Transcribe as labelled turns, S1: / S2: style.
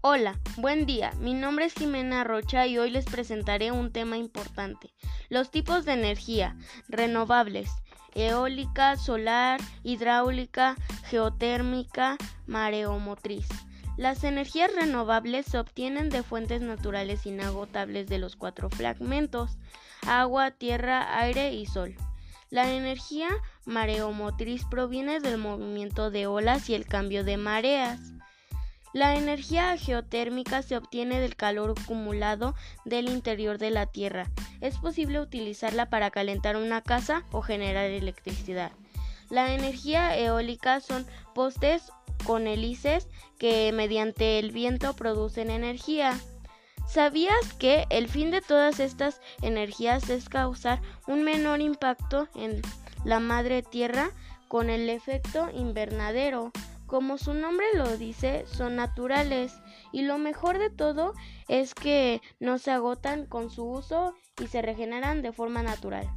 S1: Hola, buen día. Mi nombre es Jimena Rocha y hoy les presentaré un tema importante. Los tipos de energía renovables. Eólica, solar, hidráulica, geotérmica, mareomotriz. Las energías renovables se obtienen de fuentes naturales inagotables de los cuatro fragmentos, agua, tierra, aire y sol. La energía mareomotriz proviene del movimiento de olas y el cambio de mareas. La energía geotérmica se obtiene del calor acumulado del interior de la Tierra. Es posible utilizarla para calentar una casa o generar electricidad. La energía eólica son postes con hélices que mediante el viento producen energía. ¿Sabías que el fin de todas estas energías es causar un menor impacto en la madre tierra con el efecto invernadero? Como su nombre lo dice, son naturales y lo mejor de todo es que no se agotan con su uso y se regeneran de forma natural.